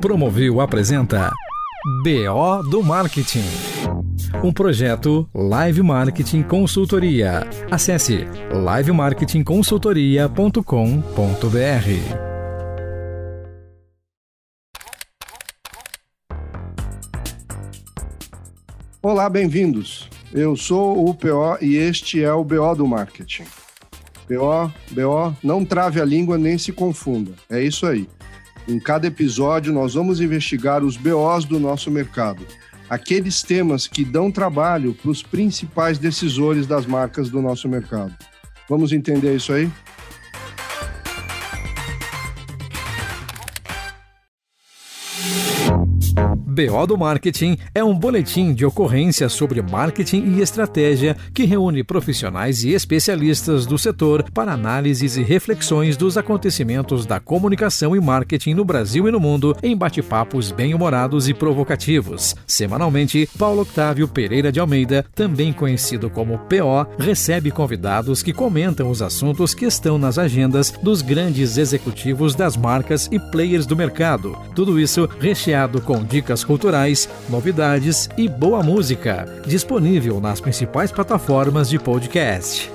Promovil apresenta BO do Marketing. Um projeto Live Marketing Consultoria. Acesse livemarketingconsultoria.com.br. Olá, bem-vindos. Eu sou o PO e este é o BO do Marketing. BO, BO, não trave a língua nem se confunda. É isso aí. Em cada episódio, nós vamos investigar os BOs do nosso mercado, aqueles temas que dão trabalho para os principais decisores das marcas do nosso mercado. Vamos entender isso aí? BO do Marketing é um boletim de ocorrência sobre marketing e estratégia que reúne profissionais e especialistas do setor para análises e reflexões dos acontecimentos da comunicação e marketing no Brasil e no mundo em bate-papos bem-humorados e provocativos. Semanalmente, Paulo Octávio Pereira de Almeida, também conhecido como PO, recebe convidados que comentam os assuntos que estão nas agendas dos grandes executivos das marcas e players do mercado. Tudo isso recheado com dicas culturais, novidades e boa música, disponível nas principais plataformas de podcast.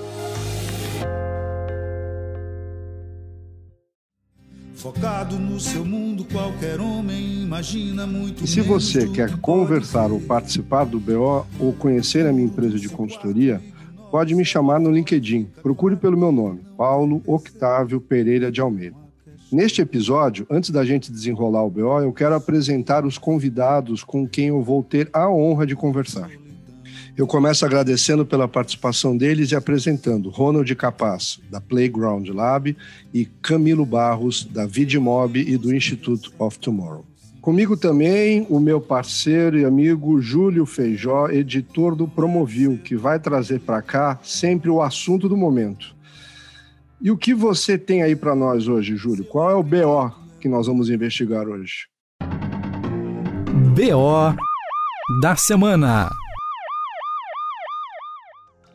Focado no seu mundo, qualquer homem imagina muito. E se você quer conversar ou participar do BO ou conhecer a minha empresa de consultoria, pode me chamar no LinkedIn. Procure pelo meu nome, Paulo Octávio Pereira de Almeida. Neste episódio, antes da gente desenrolar o BO, eu quero apresentar os convidados com quem eu vou ter a honra de conversar. Eu começo agradecendo pela participação deles e apresentando Ronald Capaz, da Playground Lab, e Camilo Barros, da Vidmob e do Institute of Tomorrow. Comigo também o meu parceiro e amigo Júlio Feijó, editor do Promovil, que vai trazer para cá sempre o assunto do momento. E o que você tem aí para nós hoje, Júlio? Qual é o BO que nós vamos investigar hoje? BO da semana.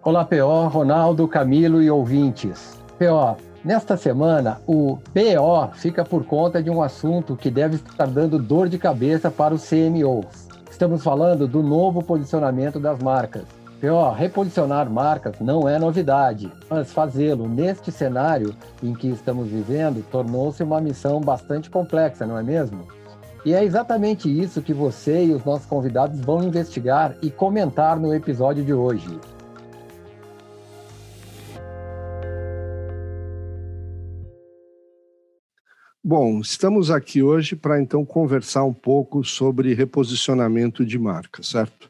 Olá, PO, Ronaldo, Camilo e ouvintes. PO, nesta semana o BO fica por conta de um assunto que deve estar dando dor de cabeça para os CMOs. Estamos falando do novo posicionamento das marcas. Pior, reposicionar marcas não é novidade, mas fazê-lo neste cenário em que estamos vivendo tornou-se uma missão bastante complexa, não é mesmo? E é exatamente isso que você e os nossos convidados vão investigar e comentar no episódio de hoje. Bom, estamos aqui hoje para então conversar um pouco sobre reposicionamento de marca, certo?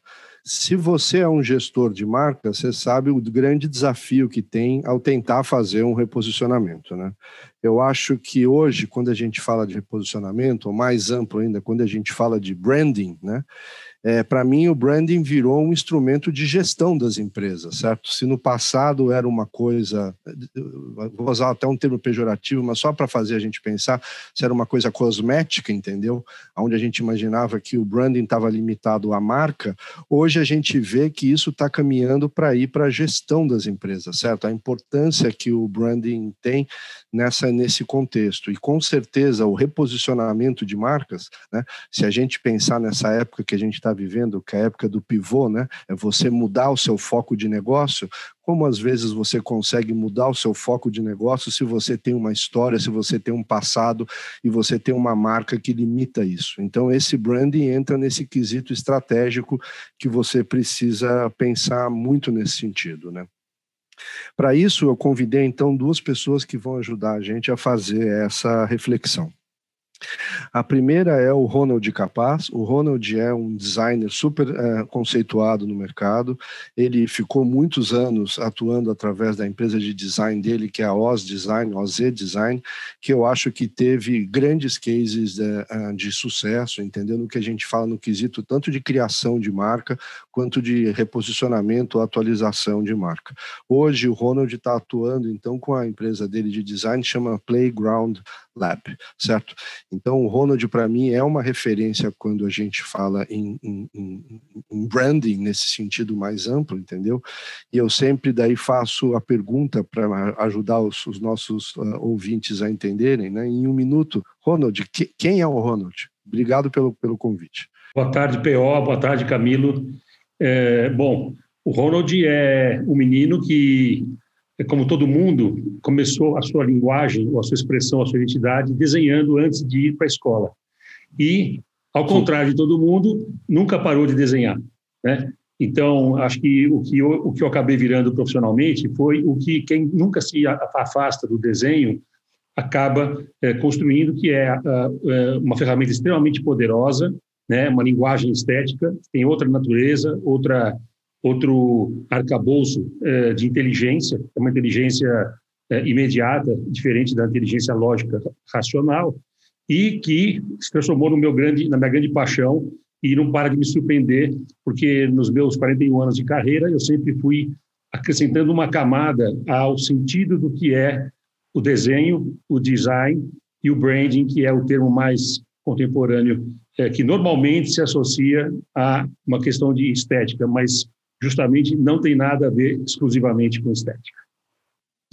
Se você é um gestor de marca, você sabe o grande desafio que tem ao tentar fazer um reposicionamento, né? Eu acho que hoje, quando a gente fala de reposicionamento, ou mais amplo ainda, quando a gente fala de branding, né? é, para mim o branding virou um instrumento de gestão das empresas, certo? Se no passado era uma coisa, vou usar até um termo pejorativo, mas só para fazer a gente pensar, se era uma coisa cosmética, entendeu? Onde a gente imaginava que o branding estava limitado à marca, hoje a gente vê que isso está caminhando para ir para a gestão das empresas, certo? A importância que o branding tem nessa nesse contexto e com certeza o reposicionamento de marcas, né? Se a gente pensar nessa época que a gente está vivendo, que é a época do pivô, né? É você mudar o seu foco de negócio. Como às vezes você consegue mudar o seu foco de negócio se você tem uma história, se você tem um passado e você tem uma marca que limita isso. Então, esse branding entra nesse quesito estratégico que você precisa pensar muito nesse sentido, né? Para isso, eu convidei então duas pessoas que vão ajudar a gente a fazer essa reflexão. A primeira é o Ronald Capaz. O Ronald é um designer super é, conceituado no mercado. Ele ficou muitos anos atuando através da empresa de design dele, que é a Oz Design, OZ Design, que eu acho que teve grandes cases de, é, de sucesso, entendendo o que a gente fala no quesito tanto de criação de marca quanto de reposicionamento, atualização de marca. Hoje o Ronald está atuando então com a empresa dele de design, chama Playground Lab, certo? Então, o Ronald, para mim, é uma referência quando a gente fala em, em, em, branding, nesse sentido mais amplo, entendeu? E eu sempre daí faço a pergunta para ajudar os, os nossos uh, ouvintes a entenderem, né? Em um minuto, Ronald, que, quem é o Ronald? Obrigado pelo, pelo convite. Boa tarde, PO. Boa tarde, Camilo. É, bom, o Ronald é um menino que como todo mundo, começou a sua linguagem, a sua expressão, a sua identidade desenhando antes de ir para a escola. E, ao contrário de todo mundo, nunca parou de desenhar. Né? Então, acho que o que eu, o que eu acabei virando profissionalmente foi o que quem nunca se afasta do desenho acaba é, construindo, que é, é uma ferramenta extremamente poderosa, né? uma linguagem estética, tem outra natureza, outra outro arcabouço é, de inteligência, é uma inteligência é, imediata, diferente da inteligência lógica racional, e que se transformou no meu grande, na minha grande paixão e não para de me surpreender, porque nos meus 41 anos de carreira eu sempre fui acrescentando uma camada ao sentido do que é o desenho, o design e o branding, que é o termo mais contemporâneo, é, que normalmente se associa a uma questão de estética, mas justamente não tem nada a ver exclusivamente com estética.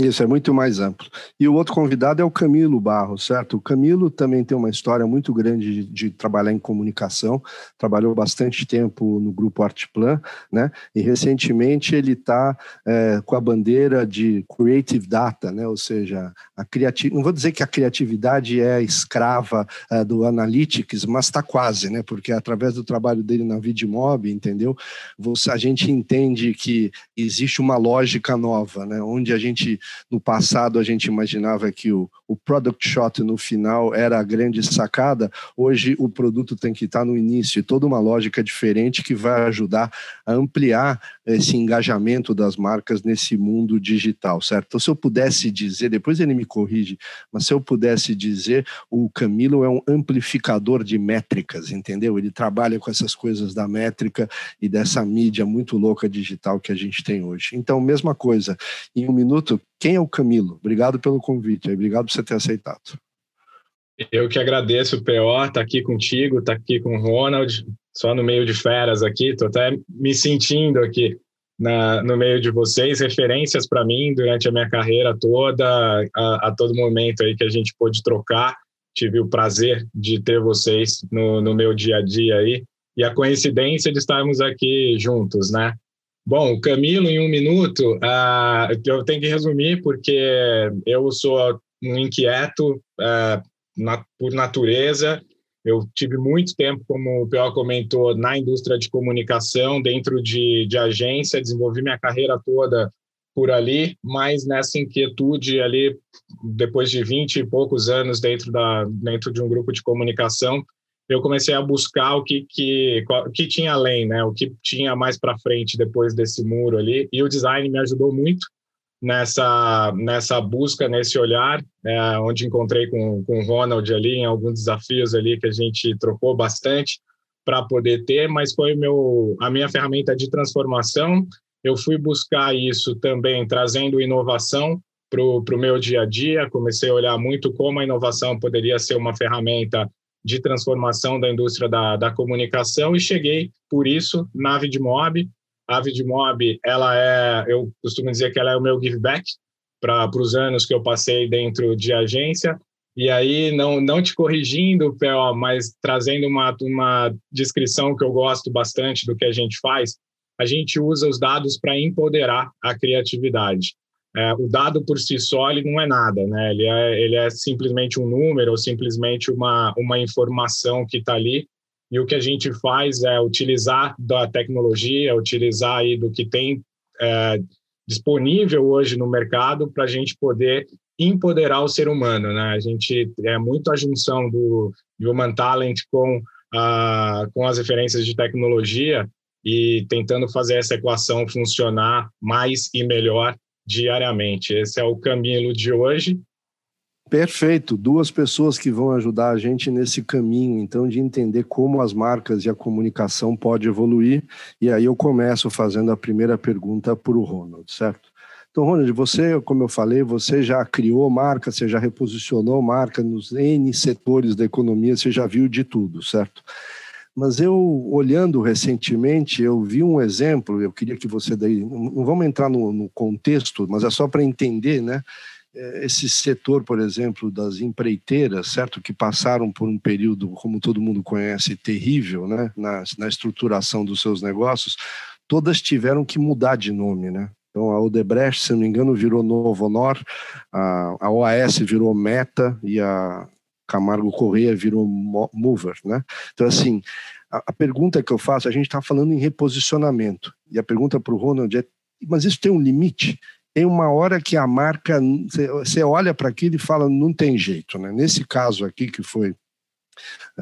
Isso, é muito mais amplo. E o outro convidado é o Camilo Barro, certo? O Camilo também tem uma história muito grande de, de trabalhar em comunicação, trabalhou bastante tempo no grupo Artplan, né? E recentemente ele está é, com a bandeira de Creative Data, né? Ou seja, a criatividade, não vou dizer que a criatividade é escrava é, do Analytics, mas está quase, né? Porque através do trabalho dele na Vidmob, entendeu? Você, a gente entende que existe uma lógica nova, né? Onde a gente no passado a gente imaginava que o, o product shot no final era a grande sacada, hoje o produto tem que estar no início, toda uma lógica diferente que vai ajudar a ampliar esse engajamento das marcas nesse mundo digital, certo? Então, se eu pudesse dizer, depois ele me corrige, mas se eu pudesse dizer, o Camilo é um amplificador de métricas, entendeu? Ele trabalha com essas coisas da métrica e dessa mídia muito louca digital que a gente tem hoje. Então, mesma coisa, em um minuto, quem é o Camilo? Obrigado pelo convite, obrigado por você ter aceitado. Eu que agradeço, PO, estar tá aqui contigo, tá aqui com o Ronald, só no meio de feras aqui, estou até me sentindo aqui na, no meio de vocês, referências para mim durante a minha carreira toda, a, a, todo momento aí que a gente pôde trocar. Tive o prazer de ter vocês no, no meu dia a dia aí e a coincidência de estarmos aqui juntos, né? Bom, Camilo, em um minuto, uh, eu tenho que resumir, porque eu sou um inquieto uh, na, por natureza. Eu tive muito tempo, como o P.O. comentou, na indústria de comunicação, dentro de, de agência, desenvolvi minha carreira toda por ali, mas nessa inquietude ali, depois de 20 e poucos anos dentro, da, dentro de um grupo de comunicação, eu comecei a buscar o que, que, o que tinha além, né? O que tinha mais para frente depois desse muro ali. E o design me ajudou muito nessa nessa busca, nesse olhar, é, onde encontrei com, com o Ronald ali em alguns desafios ali que a gente trocou bastante para poder ter, mas foi meu a minha ferramenta de transformação. Eu fui buscar isso também trazendo inovação para o meu dia a dia. Comecei a olhar muito como a inovação poderia ser uma ferramenta de transformação da indústria da, da comunicação e cheguei, por isso, na Vidmob. A Vidmob, ela é, eu costumo dizer que ela é o meu give back para os anos que eu passei dentro de agência. E aí, não, não te corrigindo, PO, mas trazendo uma, uma descrição que eu gosto bastante do que a gente faz, a gente usa os dados para empoderar a criatividade. É, o dado por si só ele não é nada, né? Ele é, ele é simplesmente um número ou simplesmente uma, uma informação que está ali. E o que a gente faz é utilizar da tecnologia, utilizar aí do que tem é, disponível hoje no mercado para a gente poder empoderar o ser humano, né? A gente é muito a junção do human talent com a, com as referências de tecnologia e tentando fazer essa equação funcionar mais e melhor diariamente. Esse é o Camilo de hoje. Perfeito, duas pessoas que vão ajudar a gente nesse caminho, então, de entender como as marcas e a comunicação pode evoluir. E aí eu começo fazendo a primeira pergunta para o Ronald, certo? Então, Ronald, você, como eu falei, você já criou marca, você já reposicionou marca nos N setores da economia, você já viu de tudo, certo? Mas eu, olhando recentemente, eu vi um exemplo, eu queria que você daí, não vamos entrar no, no contexto, mas é só para entender, né? Esse setor, por exemplo, das empreiteiras, certo, que passaram por um período, como todo mundo conhece, terrível, né, na, na estruturação dos seus negócios, todas tiveram que mudar de nome, né? Então, a Odebrecht, se não me engano, virou Novo Honor, a, a OAS virou Meta e a Camargo Correia virou Mover, né? Então, assim, a, a pergunta que eu faço, a gente está falando em reposicionamento, e a pergunta para o Ronald é, mas isso tem um limite? Tem uma hora que a marca, você olha para aquilo e fala, não tem jeito, né? Nesse caso aqui, que foi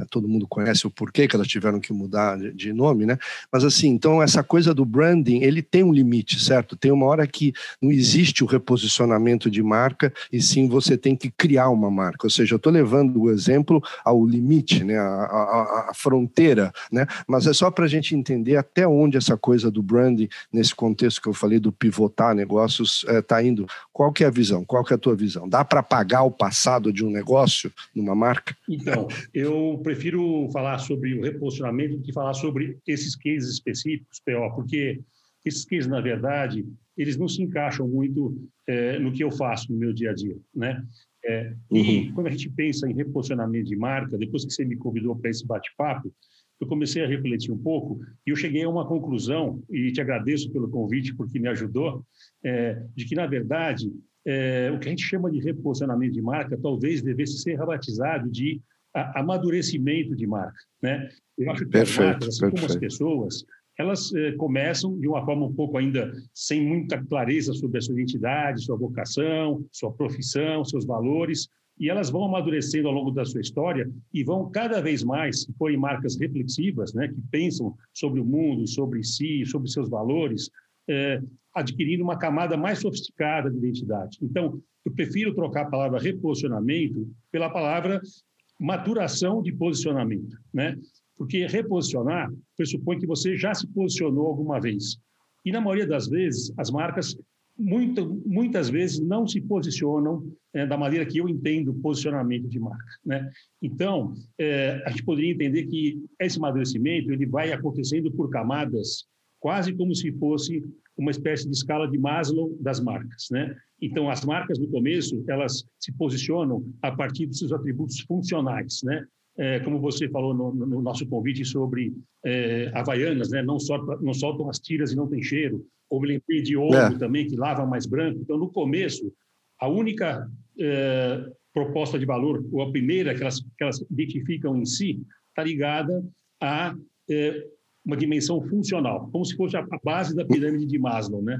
todo mundo conhece o porquê que elas tiveram que mudar de nome, né? Mas assim, então essa coisa do branding, ele tem um limite, certo? Tem uma hora que não existe o reposicionamento de marca e sim você tem que criar uma marca. Ou seja, eu estou levando o exemplo ao limite, né? A, a, a fronteira, né? Mas é só para a gente entender até onde essa coisa do branding, nesse contexto que eu falei do pivotar negócios, está é, indo. Qual que é a visão? Qual que é a tua visão? Dá para pagar o passado de um negócio numa marca? Então, eu prefiro falar sobre o reposicionamento do que falar sobre esses cases específicos, PO, porque esses cases, na verdade, eles não se encaixam muito é, no que eu faço no meu dia a dia, né? É, uhum. E quando a gente pensa em reposicionamento de marca, depois que você me convidou para esse bate-papo, eu comecei a refletir um pouco e eu cheguei a uma conclusão, e te agradeço pelo convite, porque me ajudou, é, de que, na verdade, é, o que a gente chama de reposicionamento de marca talvez devesse ser rebatizado de amadurecimento de marca. Né? Eu acho que perfeito, as marcas, assim perfeito. como as pessoas, elas eh, começam de uma forma um pouco ainda sem muita clareza sobre a sua identidade, sua vocação, sua profissão, seus valores, e elas vão amadurecendo ao longo da sua história e vão cada vez mais, se forem marcas reflexivas, né, que pensam sobre o mundo, sobre si, sobre seus valores, eh, adquirindo uma camada mais sofisticada de identidade. Então, eu prefiro trocar a palavra reposicionamento pela palavra maturação de posicionamento, né? Porque reposicionar pressupõe que você já se posicionou alguma vez. E na maioria das vezes, as marcas muito, muitas vezes não se posicionam é, da maneira que eu entendo posicionamento de marca, né? Então, é, a gente poderia entender que esse amadurecimento ele vai acontecendo por camadas, quase como se fosse uma espécie de escala de Maslow das marcas, né? Então, as marcas no começo, elas se posicionam a partir dos seus atributos funcionais, né? É, como você falou no, no, nosso convite sobre é, Havaianas, né? Não, soltam, não soltam as tiras e não tem cheiro. Ou me lembrei de ouro é. também, que lava mais branco. Então, no começo, a única é, proposta de valor, ou a primeira que elas, que elas identificam em si, está ligada a é, uma dimensão funcional, como se fosse a base da pirâmide de Maslow, né?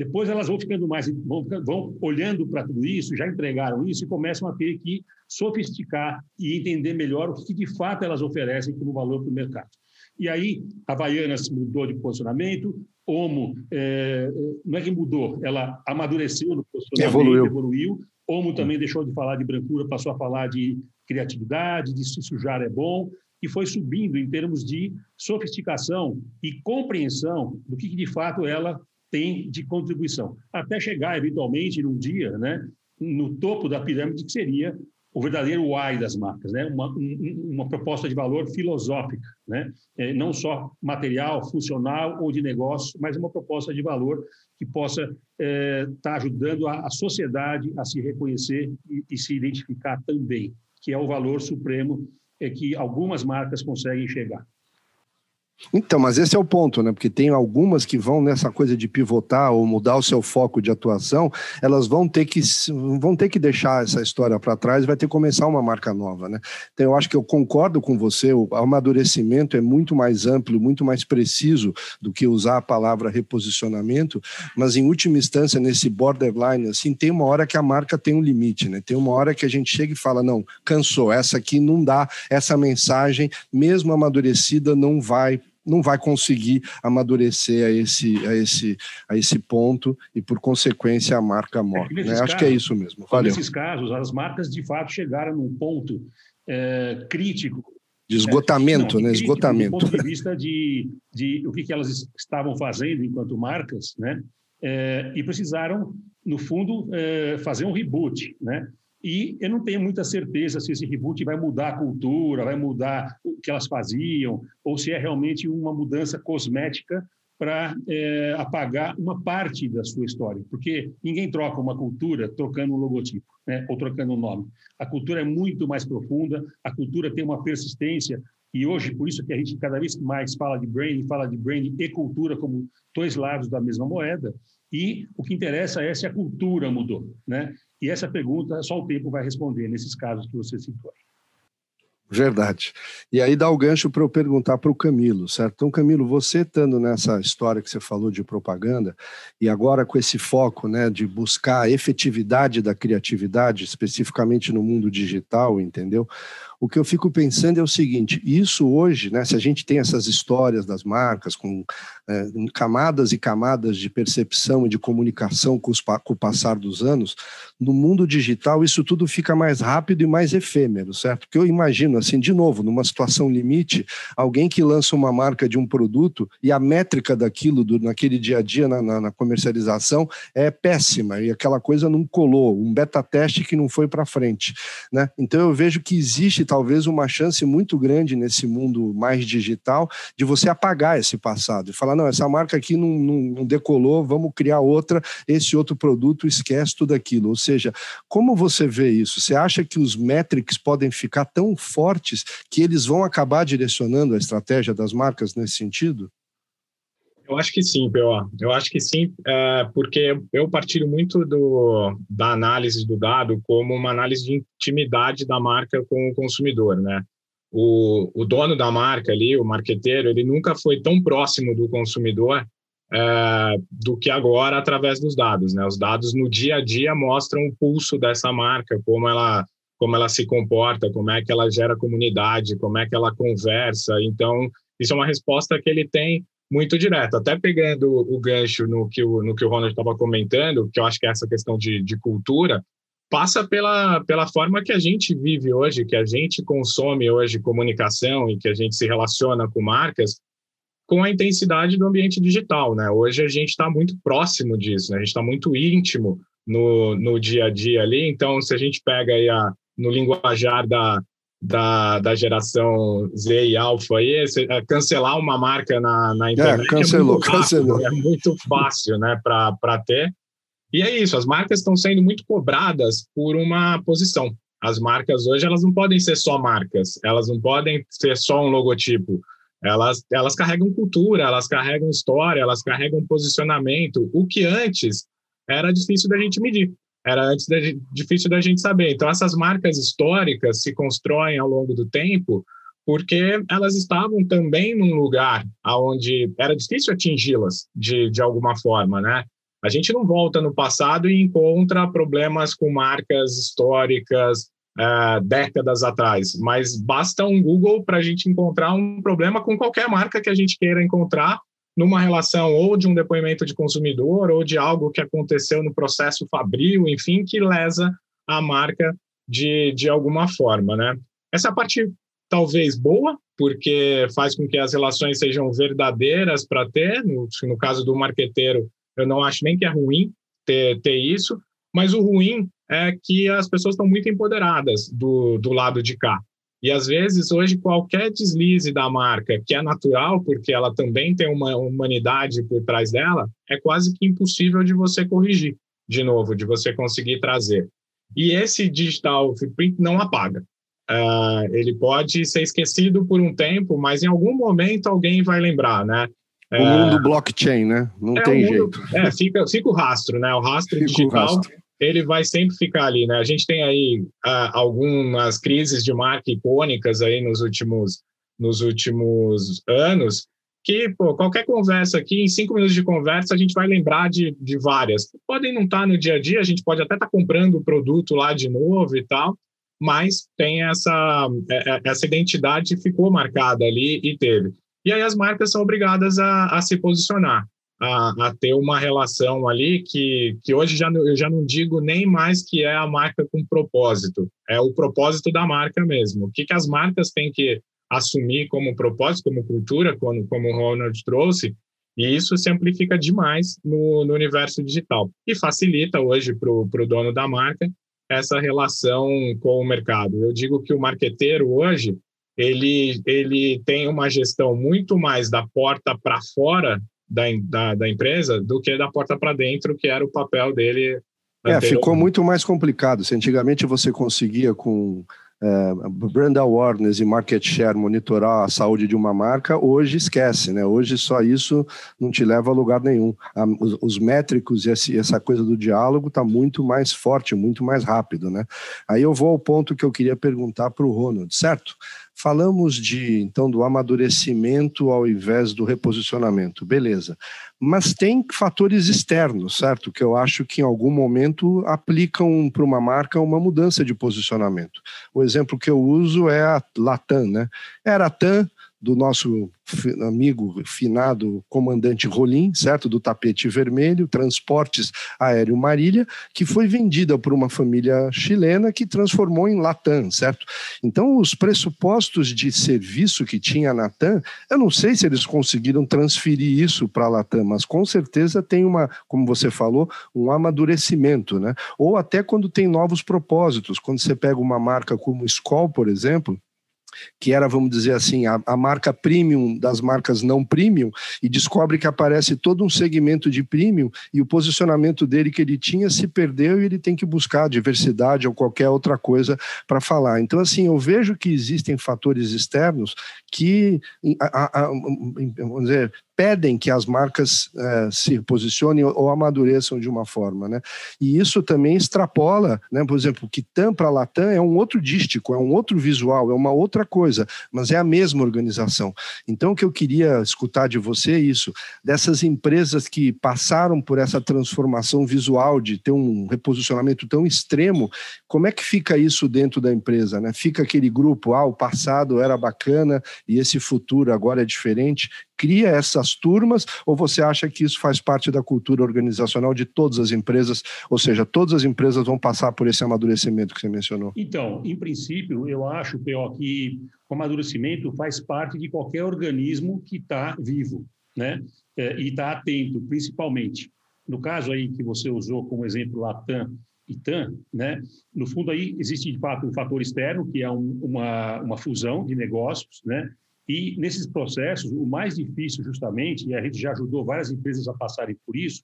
Depois elas vão ficando mais, vão, vão olhando para tudo isso, já entregaram isso e começam a ter que sofisticar e entender melhor o que de fato elas oferecem como valor para o mercado. E aí, a Havaianas mudou de posicionamento, Omo, é, não é que mudou, ela amadureceu no posicionamento, evoluiu. evoluiu. Omo também deixou de falar de brancura, passou a falar de criatividade, de se sujar é bom, e foi subindo em termos de sofisticação e compreensão do que, de fato ela tem de contribuição, até chegar eventualmente num dia, né, no topo da pirâmide que seria o verdadeiro why das marcas, né? uma, uma proposta de valor filosófica, né? É, não só material, funcional ou de negócio, mas uma proposta de valor que possa estar é, tá ajudando a, a, sociedade a se reconhecer e, e, se identificar também, que é o valor supremo é, que algumas marcas conseguem chegar. Então, mas esse é o ponto, né? Porque tem algumas que vão nessa coisa de pivotar ou mudar o seu foco de atuação, elas vão ter que vão ter que deixar essa história para trás, vai ter que começar uma marca nova, né? Então, eu acho que eu concordo com você, o amadurecimento é muito mais amplo, muito mais preciso do que usar a palavra reposicionamento, mas em última instância nesse borderline assim, tem uma hora que a marca tem um limite, né? Tem uma hora que a gente chega e fala, não, cansou, essa aqui não dá, essa mensagem, mesmo amadurecida, não vai não vai conseguir amadurecer a esse, a esse, a esse ponto e, por consequência, a marca morre. É né? Acho que é isso mesmo. Valeu. Nesses casos, as marcas de fato chegaram num ponto é, crítico. De esgotamento, é, não, né? Crítico, esgotamento. Do ponto de vista de, de o que, que elas estavam fazendo enquanto marcas, né? é, e precisaram, no fundo, é, fazer um reboot, né? E eu não tenho muita certeza se esse reboot vai mudar a cultura, vai mudar o que elas faziam, ou se é realmente uma mudança cosmética para é, apagar uma parte da sua história, porque ninguém troca uma cultura trocando um logotipo, né, ou trocando um nome. A cultura é muito mais profunda, a cultura tem uma persistência, e hoje, por isso que a gente cada vez mais fala de branding, fala de branding e cultura como dois lados da mesma moeda, e o que interessa é se a cultura mudou, né? E essa pergunta só o tempo vai responder nesses casos que você citou. Verdade. E aí dá o gancho para eu perguntar para o Camilo, certo? Então, Camilo, você estando nessa história que você falou de propaganda, e agora com esse foco né, de buscar a efetividade da criatividade, especificamente no mundo digital, entendeu? O que eu fico pensando é o seguinte: isso hoje, né, se a gente tem essas histórias das marcas com é, camadas e camadas de percepção e de comunicação com, os, com o passar dos anos, no mundo digital isso tudo fica mais rápido e mais efêmero, certo? Porque eu imagino, assim, de novo, numa situação limite, alguém que lança uma marca de um produto e a métrica daquilo do, naquele dia a dia na, na, na comercialização é péssima e aquela coisa não colou, um beta teste que não foi para frente, né? Então eu vejo que existe talvez uma chance muito grande nesse mundo mais digital de você apagar esse passado e falar: não, essa marca aqui não, não, não decolou, vamos criar outra, esse outro produto esquece tudo aquilo. Ou seja, como você vê isso? Você acha que os metrics podem ficar tão fortes que eles vão acabar direcionando a estratégia das marcas nesse sentido? Eu acho que sim, P.O. Eu acho que sim, é, porque eu partilho muito do, da análise do dado como uma análise de intimidade da marca com o consumidor, né? O, o dono da marca ali, o marqueteiro, ele nunca foi tão próximo do consumidor é, do que agora através dos dados, né? Os dados no dia a dia mostram o pulso dessa marca, como ela como ela se comporta, como é que ela gera comunidade, como é que ela conversa. Então, isso é uma resposta que ele tem muito direto. Até pegando o gancho no que o, no que o Ronald estava comentando, que eu acho que é essa questão de, de cultura, passa pela, pela forma que a gente vive hoje, que a gente consome hoje comunicação e que a gente se relaciona com marcas, com a intensidade do ambiente digital. Né? Hoje a gente está muito próximo disso, né? a gente está muito íntimo no, no dia a dia ali. Então, se a gente pega aí a, no linguajar da, da, da geração Z e Alpha aí, é cancelar uma marca na, na é, internet é, cancelou, é muito rápido, cancelou. é muito fácil né, para ter. E é isso, as marcas estão sendo muito cobradas por uma posição. As marcas hoje elas não podem ser só marcas, elas não podem ser só um logotipo. Elas, elas carregam cultura, elas carregam história, elas carregam posicionamento, o que antes era difícil da gente medir era antes de, difícil da gente saber. Então, essas marcas históricas se constroem ao longo do tempo porque elas estavam também num lugar onde era difícil atingi-las de, de alguma forma, né? A gente não volta no passado e encontra problemas com marcas históricas uh, décadas atrás, mas basta um Google para a gente encontrar um problema com qualquer marca que a gente queira encontrar numa relação ou de um depoimento de consumidor ou de algo que aconteceu no processo fabril, enfim, que lesa a marca de, de alguma forma, né? Essa é parte talvez boa, porque faz com que as relações sejam verdadeiras para ter, no, no caso do marqueteiro, eu não acho nem que é ruim ter, ter isso, mas o ruim é que as pessoas estão muito empoderadas do, do lado de cá. E às vezes, hoje, qualquer deslize da marca, que é natural, porque ela também tem uma humanidade por trás dela, é quase que impossível de você corrigir de novo, de você conseguir trazer. E esse digital footprint não apaga. Uh, ele pode ser esquecido por um tempo, mas em algum momento alguém vai lembrar, né? O mundo uh, blockchain, né? Não é tem mundo, jeito. É, fica, fica o rastro, né? O rastro fica digital. O rastro ele vai sempre ficar ali, né? A gente tem aí ah, algumas crises de marca icônicas aí nos últimos, nos últimos anos, que pô, qualquer conversa aqui, em cinco minutos de conversa, a gente vai lembrar de, de várias. Podem não estar no dia a dia, a gente pode até estar comprando o produto lá de novo e tal, mas tem essa, é, é, essa identidade ficou marcada ali e teve. E aí as marcas são obrigadas a, a se posicionar a, a, ter uma relação ali que, que hoje já, eu já não digo nem mais que é a marca com propósito, é o propósito da marca mesmo. O que, que as marcas têm que assumir como propósito, como cultura, como, como o Ronald trouxe, E isso se amplifica demais no, no universo digital e facilita hoje para o dono da marca essa relação com o mercado. Eu digo que o marqueteiro hoje ele, ele tem uma gestão muito mais da porta para fora da, da, da, empresa do que da porta para dentro, que era o papel dele. É, ficou muito mais complicado. Se antigamente você conseguia com é, brand awareness e market share monitorar a saúde de uma marca, hoje esquece, né? Hoje só isso não te leva a lugar nenhum. A, os, os, métricos e esse, essa coisa do diálogo está muito mais forte, muito mais rápido, né? Aí eu vou ao ponto que eu queria perguntar para o Ronald, certo? Falamos de então do amadurecimento ao invés do reposicionamento, beleza. Mas tem fatores externos, certo? Que eu acho que em algum momento aplicam para uma marca uma mudança de posicionamento. O exemplo que eu uso é a Latam, né? Era a TAM do nosso amigo finado comandante Rolim, certo? Do tapete vermelho, Transportes Aéreo Marília, que foi vendida por uma família chilena que transformou em Latam, certo? Então, os pressupostos de serviço que tinha a Latam, eu não sei se eles conseguiram transferir isso para a Latam, mas com certeza tem uma, como você falou, um amadurecimento, né? Ou até quando tem novos propósitos, quando você pega uma marca como Skoll, por exemplo, que era, vamos dizer assim, a, a, marca premium das marcas não premium, e descobre que aparece todo um segmento de premium e o posicionamento dele que ele tinha se perdeu e ele tem que buscar diversidade ou qualquer outra coisa para falar. Então, assim, eu vejo que existem fatores externos que, a, a, vamos dizer, pedem que as marcas eh, se posicionem ou, amadureçam de uma forma, né? E isso também extrapola, né? Por exemplo, que TAM para Latam é um outro dístico, é um outro visual, é uma outra coisa, mas é a mesma organização. Então, o que eu queria escutar de você é isso, dessas empresas que passaram por essa transformação visual de ter um reposicionamento tão extremo, como é que fica isso dentro da empresa, né? Fica aquele grupo, ah, o passado era bacana e esse futuro agora é diferente cria essas turmas ou você acha que isso faz parte da cultura organizacional de todas as empresas, ou seja, todas as empresas vão passar por esse amadurecimento que você mencionou? Então, em princípio, eu acho, que o amadurecimento faz parte de qualquer organismo que está vivo, né? É, e está atento, principalmente. No caso aí que você usou como exemplo Latam e TAM, né? No fundo aí existe de fato um fator externo que é um, uma, uma fusão de negócios, né? E nesses processos, o mais difícil, justamente, e a gente já ajudou várias empresas a passarem por isso,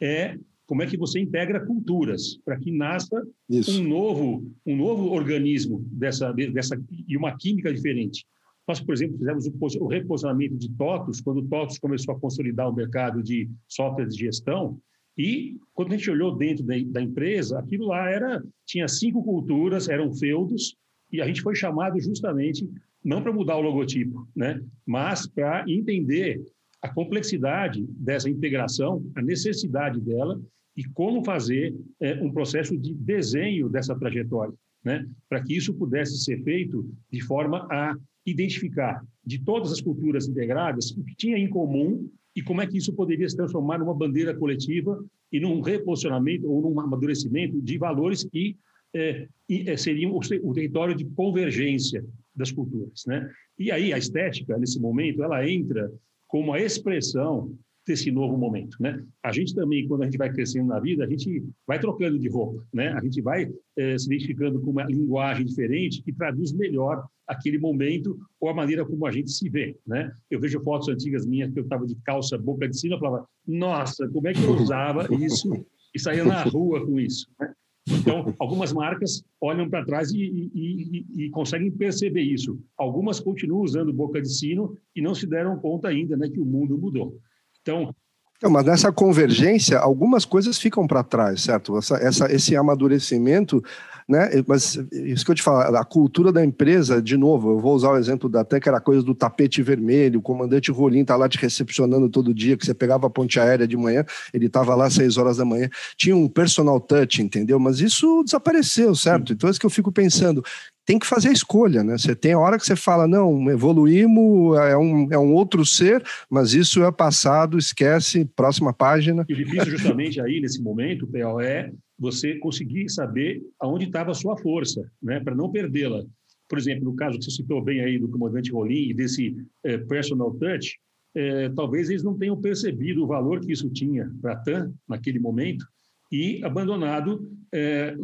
é como é que você integra culturas para que nasça isso. um novo um novo organismo dessa dessa e uma química diferente. Nós, por exemplo, fizemos o reposicionamento de TOTOS quando o TOTOS começou a consolidar o mercado de software de gestão e quando a gente olhou dentro da, da empresa, aquilo lá era tinha cinco culturas, eram feudos e a gente foi chamado justamente não para mudar o logotipo, né? mas para entender a complexidade dessa integração, a necessidade dela e como fazer é, um processo de desenho dessa trajetória, né? para que isso pudesse ser feito de forma a identificar de todas as culturas integradas o que tinha em comum e como é que isso poderia se transformar numa bandeira coletiva e num reposicionamento ou num amadurecimento de valores que é, é, seriam o, o território de convergência das culturas, né? E aí a estética nesse momento ela entra como a expressão desse novo momento, né? A gente também quando a gente vai crescendo na vida a gente vai trocando de roupa, né? A gente vai eh, se identificando com uma linguagem diferente que traduz melhor aquele momento ou a maneira como a gente se vê, né? Eu vejo fotos antigas minhas que eu estava de calça boca de cima, e falava, nossa, como é que eu usava isso e saía na rua com isso, né? Então, algumas marcas olham para trás e, e, e, e, conseguem perceber isso. Algumas continuam usando boca de sino e não se deram conta ainda né, que o mundo mudou. Então, não, mas nessa convergência, algumas coisas ficam para trás, certo? Essa, essa, esse amadurecimento né? Mas isso que eu te falo, a cultura da empresa, de novo, eu vou usar o exemplo da até que era coisa do tapete vermelho, o comandante Rolim tá lá te recepcionando todo dia, que você pegava a ponte aérea de manhã, ele estava lá às seis horas da manhã, tinha um personal touch, entendeu? Mas isso desapareceu, certo? Então é isso que eu fico pensando, tem que fazer a escolha, né? Você tem a hora que você fala, não, evoluímos, é um, é um outro ser, mas isso é passado, esquece, próxima página. E o difícil justamente aí, nesse momento, PO, é você conseguir saber aonde estava a sua força, né, para não perdê-la. Por exemplo, no caso que você citou bem aí do comandante Rolim e desse eh, personal touch, é, talvez eles não tenham percebido o valor que isso tinha para a TAM naquele momento e abandonado é,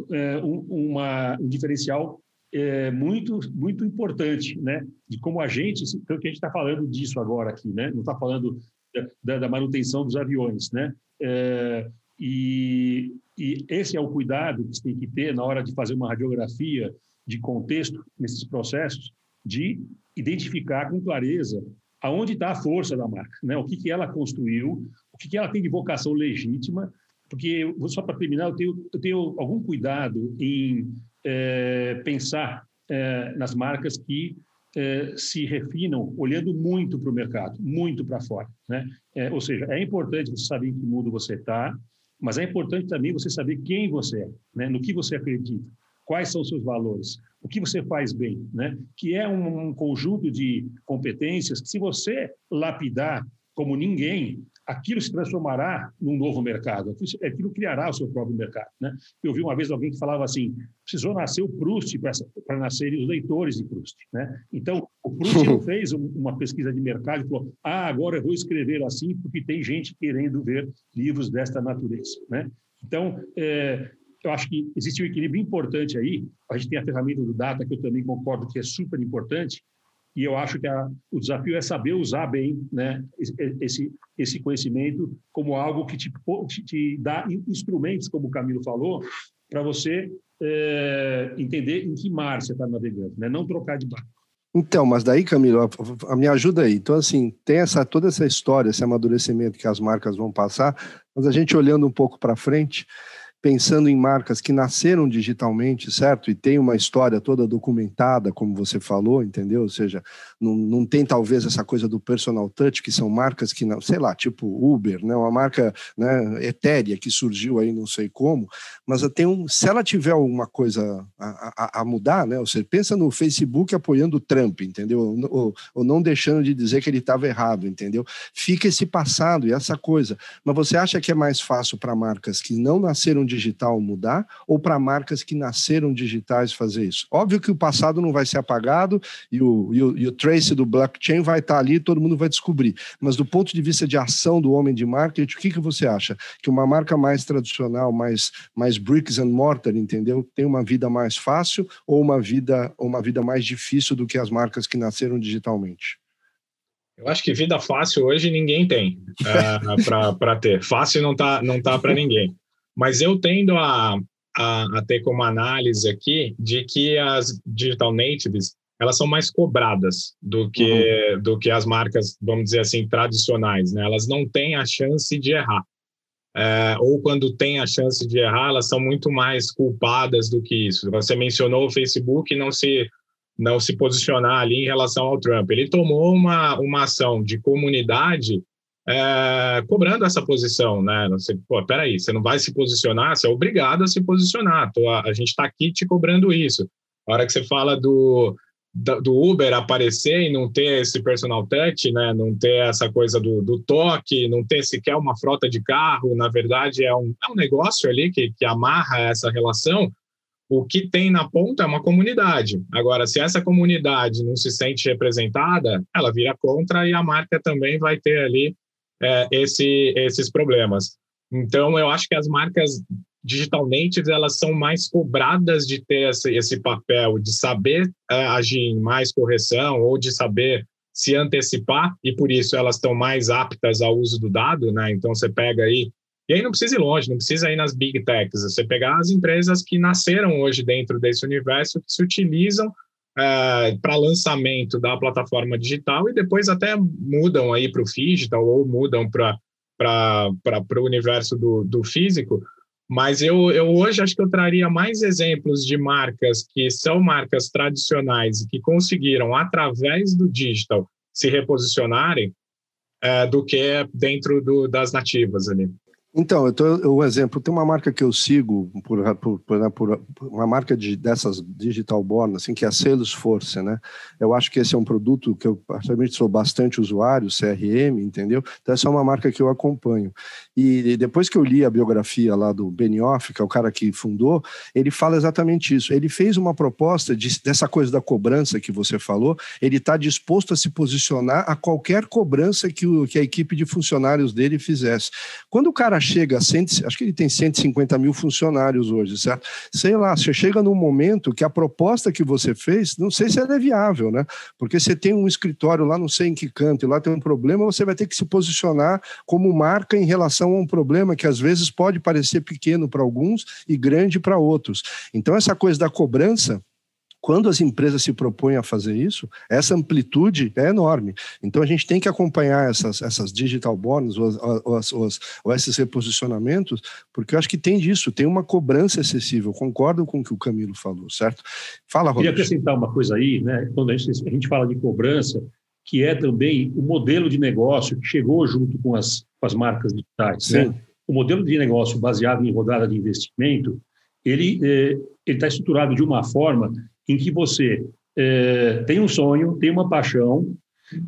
um, uma, um diferencial é, muito muito importante, né? De como a gente, então que a gente está falando disso agora aqui, né? Não está falando da, da, manutenção dos aviões, né? É, e, e, esse é o cuidado que você tem que ter na hora de fazer uma radiografia de contexto nesses processos, de identificar com clareza aonde está a força da marca, né? O que que ela construiu, o que que ela tem de vocação legítima, porque só para terminar eu tenho, eu tenho algum cuidado em é, pensar é, nas marcas que é, se refinam olhando muito para o mercado, muito para fora. Né? Ou seja, é importante você saber em que mundo você está, mas é importante também você saber quem você é, né? no que você acredita, quais são os seus valores, o que você faz bem, né? que é um, um conjunto de competências que, se você lapidar como ninguém, aquilo se transformará num novo mercado, aquilo criará o seu próprio mercado. Né? Eu vi uma vez alguém que falava assim, precisou nascer o Proust para nascerem os leitores de Proust. Né? Então, o Proust não fez uma pesquisa de mercado e falou, ah, agora eu vou escrever assim porque tem gente querendo ver livros desta natureza. Né? Então, é, eu acho que existe um equilíbrio importante aí. A gente tem a ferramenta do Data, que eu também concordo que é super importante, e eu acho que a, o desafio é saber usar bem né, esse, esse conhecimento como algo que te, te, te dá instrumentos, como o Camilo falou, para você é, entender em que mar você está navegando, né? não trocar de barco. Então, mas daí, Camilo, a, a, me ajuda aí. Então, assim, tem essa, toda essa história, esse amadurecimento que as marcas vão passar, mas a gente olhando um pouco para frente, pensando em marcas que nasceram digitalmente, certo? E tem uma história toda documentada, como você falou, entendeu? Ou seja, não, não tem talvez essa coisa do personal touch, que são marcas que, não, sei lá, tipo Uber, né? uma marca né, etérea que surgiu aí não sei como, mas tem um, se ela tiver alguma coisa a, a, a mudar, né? Você pensa no Facebook apoiando o Trump, entendeu? Ou, ou não deixando de dizer que ele estava errado, entendeu? Fica esse passado e essa coisa. Mas você acha que é mais fácil para marcas que não nasceram digital mudar ou para marcas que nasceram digitais fazer isso? Óbvio que o passado não vai ser apagado e o, e o, e o trace do blockchain vai estar tá ali todo mundo vai descobrir. Mas do ponto de vista de ação do homem de marketing, o que, que você acha? Que uma marca mais tradicional, mais, mais bricks and mortar, entendeu? Tem uma vida mais fácil ou uma vida, uma vida mais difícil do que as marcas que nasceram digitalmente? Eu acho que vida fácil hoje ninguém tem uh, eh, para ter. Fácil não tá, não tá para ninguém. Mas eu tendo a, a, a, ter como análise aqui de que as digital natives elas são mais cobradas do que uhum. do que as marcas, vamos dizer assim, tradicionais, né? Elas não têm a chance de errar. É, ou quando tem a chance de errar, elas são muito mais culpadas do que isso. Você mencionou o Facebook não se não se posicionar ali em relação ao Trump. Ele tomou uma, uma ação de comunidade é, cobrando essa posição, né? Você, pô, peraí, você não vai se posicionar, você é obrigado a se posicionar. Tô, a, a gente está aqui te cobrando isso. A hora que você fala do, do Uber aparecer e não ter esse personal touch, né? Não ter essa coisa do, do toque, não ter sequer uma frota de carro, na verdade é um, é um negócio ali que, que amarra essa relação. O que tem na ponta é uma comunidade. Agora, se essa comunidade não se sente representada, ela vira contra e a marca também vai ter ali é, esse, esses problemas. Então, eu acho que as marcas digital natives elas são mais cobradas de ter esse, esse papel, de saber é, agir em mais correção ou de saber se antecipar e por isso elas estão mais aptas ao uso do dado, né? Então você pega aí e aí não precisa ir longe, não precisa ir nas big techs, você pegar as empresas que nasceram hoje dentro desse universo que se utilizam é, para lançamento da plataforma digital e depois até mudam aí para o digital ou mudam para o universo do, do físico. Mas eu, eu hoje acho que eu traria mais exemplos de marcas que são marcas tradicionais e que conseguiram, através do digital, se reposicionarem é, do que dentro do, das nativas ali. Então, eu tô, um exemplo, tem uma marca que eu sigo, por, por, por, por, uma marca de, dessas digital born, assim, que é a Salesforce, né? Eu acho que esse é um produto que eu, particularmente, sou bastante usuário, CRM, entendeu? Então, essa é uma marca que eu acompanho. E depois que eu li a biografia lá do Benioff, que é o cara que fundou, ele fala exatamente isso. Ele fez uma proposta de, dessa coisa da cobrança que você falou, ele está disposto a se posicionar a qualquer cobrança que, o, que a equipe de funcionários dele fizesse. Quando o cara chega a 100, acho que ele tem 150 mil funcionários hoje, certo? Sei lá, você chega num momento que a proposta que você fez, não sei se ela é viável, né? Porque você tem um escritório lá, não sei em que canto, e lá tem um problema, você vai ter que se posicionar como marca em relação a um problema que às vezes pode parecer pequeno para alguns e grande para outros. Então, essa coisa da cobrança quando as empresas se propõem a fazer isso, essa amplitude é enorme. Então a gente tem que acompanhar essas, essas digital bonds ou, ou, ou, ou, esses reposicionamentos, porque eu acho que tem disso, tem uma cobrança excessiva. Eu concordo com o que o Camilo falou, certo? Fala, Roberto. Queria acrescentar uma coisa aí, né? Quando a gente, a gente fala de cobrança, que é também o modelo de negócio que chegou junto com as, com as marcas digitais. Né? O modelo de negócio baseado em rodada de investimento, ele eh, está estruturado de uma forma em que você é, tem um sonho, tem uma paixão,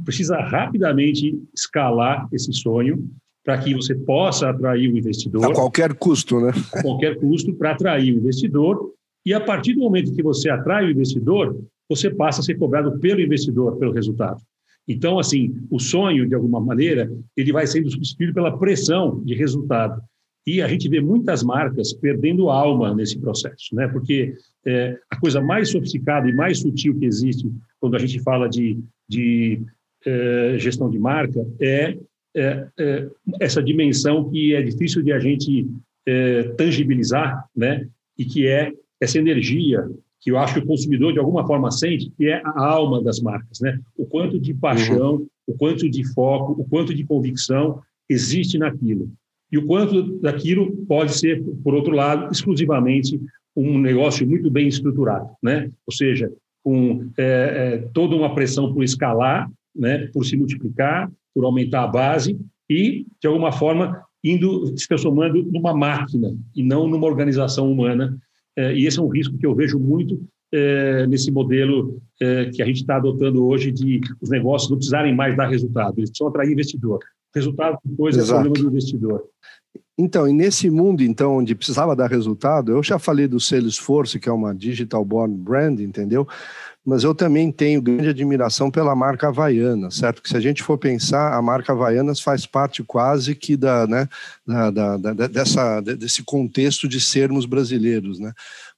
precisa rapidamente escalar esse sonho para que você possa atrair o investidor. A qualquer custo, né? A qualquer custo para atrair o investidor. E a partir do momento que você atrai o investidor, você passa a ser cobrado pelo investidor, pelo resultado. Então, assim, o sonho, de alguma maneira, ele vai sendo substituído pela pressão de resultado. E a gente vê muitas marcas perdendo alma nesse processo, né? Porque é, a coisa mais sofisticada e mais sutil que existe quando a gente fala de, de é, gestão de marca é, é, é, essa dimensão que é difícil de a gente é, tangibilizar, né? E que é essa energia que eu acho que o consumidor de alguma forma sente, que é a alma das marcas, né? O quanto de paixão, uhum. o quanto de foco, o quanto de convicção existe naquilo e o quanto daquilo pode ser, por outro lado, exclusivamente um negócio muito bem estruturado, né? Ou seja, com é, é, toda uma pressão por escalar, né? Por se multiplicar, por aumentar a base e, de alguma forma, indo se transformando numa máquina e não numa organização humana. É, e esse é um risco que eu vejo muito é, nesse modelo é, que a gente está adotando hoje de os negócios não precisarem mais dar resultado, eles precisam atrair investidor. Resultado depois Exato. é problema do investidor. Então, e nesse mundo então onde precisava dar resultado, eu já falei do Salesforce, que é uma digital born brand, entendeu? Mas eu também tenho grande admiração pela marca Havaiana, certo? Que se a gente for pensar, a marca Havaianas faz parte quase que da, né, da, da, da dessa, desse contexto de sermos brasileiros, né?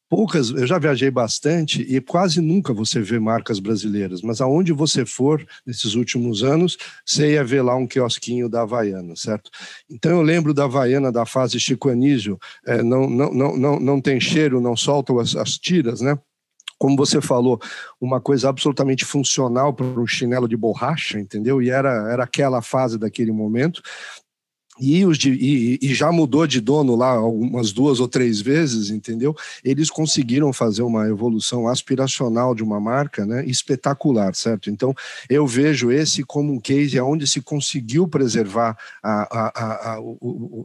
Poucas, eu já viajei bastante e quase nunca você vê marcas brasileiras, mas aonde você for nesses últimos anos, você ia ver lá um quiosquinho da Havaiana, certo? Então eu lembro da Havaiana da fase Chico Anísio, é, não, não, não, não, não tem cheiro, não soltam as, as tiras, né? como você falou, uma coisa absolutamente funcional para um chinelo de borracha, entendeu? E era, era aquela fase daquele momento. E, os de, e, e, já mudou de dono lá algumas duas ou três vezes, entendeu? Eles conseguiram fazer uma evolução aspiracional de uma marca, né? Espetacular, certo? Então, eu vejo esse como um case onde se conseguiu preservar a, a, a, a,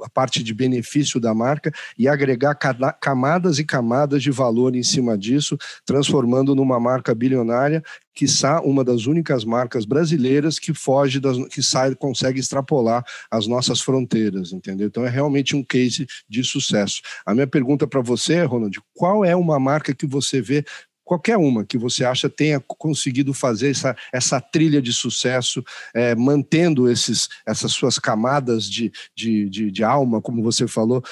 a parte de benefício da marca e agregar camadas e camadas de valor em cima disso, transformando numa marca bilionária quiçá uma das únicas marcas brasileiras que foge das, que sai, consegue extrapolar as nossas fronteiras, entendeu? Então é realmente um case de sucesso. A minha pergunta para você, Ronald, qual é uma marca que você vê qualquer uma que você acha tenha conseguido fazer essa, essa trilha de sucesso, é, mantendo esses, essas suas camadas de, de, de, de alma, como você falou,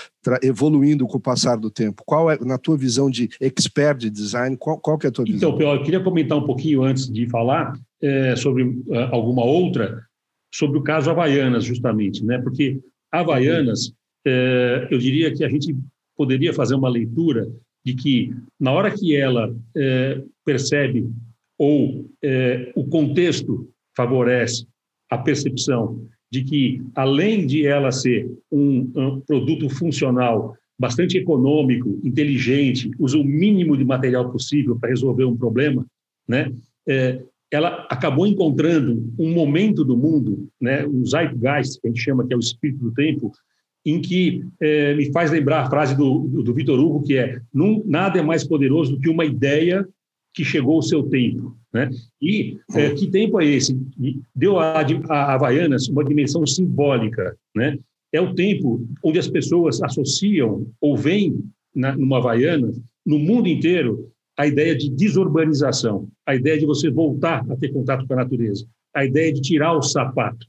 evoluindo com o passar do tempo. Qual é, na tua visão de expert de design, qual, qual que é a tua então, visão? Então, eu queria comentar um pouquinho antes de falar é, sobre uh, alguma outra, sobre o caso Havaianas, justamente, né? porque Havaianas, é, eu diria que a gente poderia fazer uma leitura de que na hora que ela é, percebe ou é, o contexto favorece a percepção de que, além de ela ser um, um produto funcional bastante econômico, inteligente, usa o mínimo de material possível para resolver um problema, né? É, ela acabou encontrando um momento do mundo, né, um zeitgeist, que a gente chama que é o espírito do tempo, em que é, me faz lembrar a frase do, do, Vitor Hugo, que é: nada é mais poderoso do que uma ideia que chegou ao seu tempo. Né? E é, que tempo é esse? Deu a, a Havaianas uma dimensão simbólica. Né? É o tempo onde as pessoas associam ou veem na, numa Havaiana, no mundo inteiro, a ideia de desurbanização, a ideia de você voltar a ter contato com a natureza, a ideia de tirar o sapato.